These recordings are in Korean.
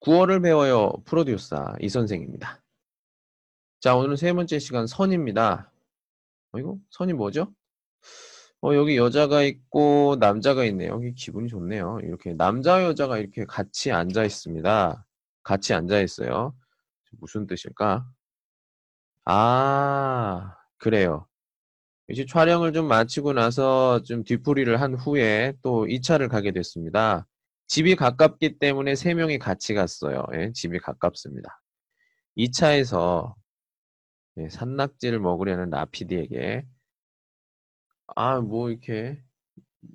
구어를 배워요 프로듀서 이 선생입니다. 자 오늘은 세 번째 시간 선입니다. 어, 이거 선이 뭐죠? 어, 여기 여자가 있고 남자가 있네요. 여기 기분이 좋네요. 이렇게 남자 여자가 이렇게 같이 앉아 있습니다. 같이 앉아 있어요. 무슨 뜻일까? 아, 그래요. 이제 촬영을 좀 마치고 나서 좀 뒤풀이를 한 후에 또 2차를 가게 됐습니다. 집이 가깝기 때문에 세 명이 같이 갔어요. 예, 집이 가깝습니다. 2차에서 예, 산낙지를 먹으려는 라피디에게 아, 뭐 이렇게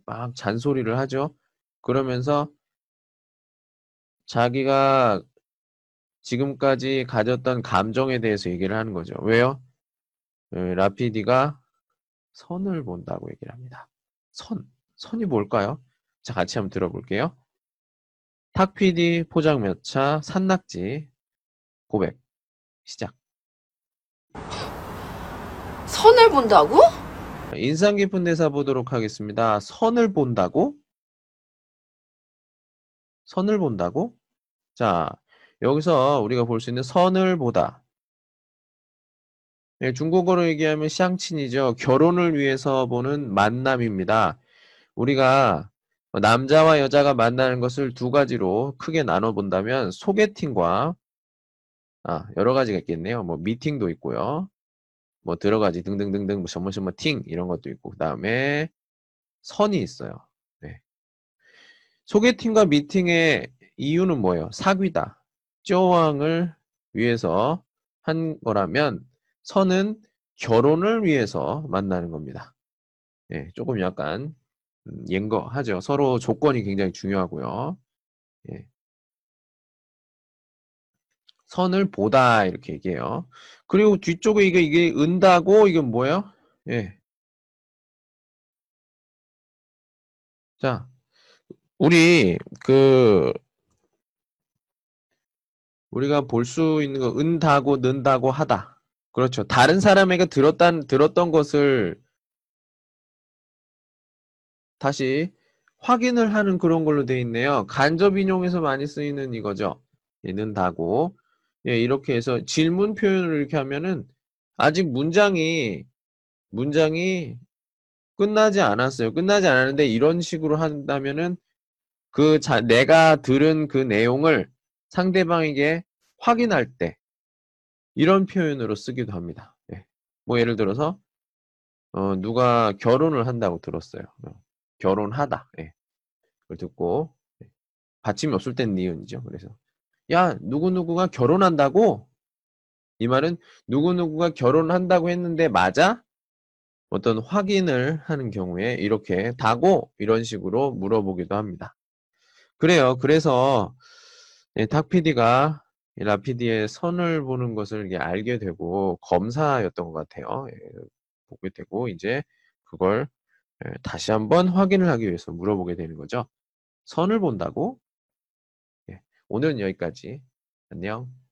막 잔소리를 하죠. 그러면서 자기가 지금까지 가졌던 감정에 대해서 얘기를 하는 거죠. 왜요? 예, 라피디가 선을 본다고 얘기를 합니다. 선. 선이 뭘까요? 자, 같이 한번 들어볼게요. 탁PD 포장매차 산낙지 고백 시작. 선을 본다고? 인상 깊은 대사 보도록 하겠습니다. 선을 본다고? 선을 본다고? 자, 여기서 우리가 볼 수 있는 선을 보다. 네, 중국어로 얘기하면 샹친이죠. 결혼을 위해서 보는 만남입니다. 우리가 남자와 여자가 만나는 것을 두 가지로 크게 나눠 본다면 소개팅과 아, 여러 가지가 있겠네요. 뭐 미팅도 있고요. 뭐 들어가지 등등등등 뭐 전문 전문 팅 이런 것도 있고 그다음에 선이 있어요. 네. 소개팅과 미팅의 이유는 뭐예요? 사귀다. 쪼왕을 위해서 한 거라면 선은 결혼을 위해서 만나는 겁니다. 예, 조금 약간 음, 옛거하죠. 서로 조건이 굉장히 중요하고요. 예. 선을 보다 이렇게 얘기해요. 그리고 뒤쪽에 이게 이게 은다고 이건 뭐예요? 예. 자, 우리 그 우리가 볼 수 있는 거 은다고 는다고 하다. 그렇죠. 다른 사람에게 들었단 들었던 것을 다시 확인을 하는 그런 걸로 돼 있네요. 간접 인용에서 많이 쓰이는 이거죠. 예, 는다고. 예, 이렇게 해서 질문 표현을 이렇게 하면은 아직 문장이 문장이 끝나지 않았어요. 끝나지 않았는데 이런 식으로 한다면은 그 자, 내가 들은 그 내용을 상대방에게 확인할 때 이런 표현으로 쓰기도 합니다. 예. 뭐 예를 들어서 어, 누가 결혼을 한다고 들었어요. 어, 결혼하다. 예. 그걸 듣고 예. 받침이 없을 땐 니은이죠. 그래서 야 누구누구가 결혼한다고? 이 말은 누구누구가 결혼한다고 했는데 맞아? 어떤 확인을 하는 경우에 이렇게 다고 이런 식으로 물어보기도 합니다. 그래요. 그래서 예, 탁PD가 라피디의 선을 보는 것을 이게 알게 되고 검사였던 것 같아요. 예, 보게 되고 이제 그걸 예, 다시 한번 확인을 하기 위해서 물어보게 되는 거죠. 선을 본다고? 예, 오늘은 여기까지. 안녕.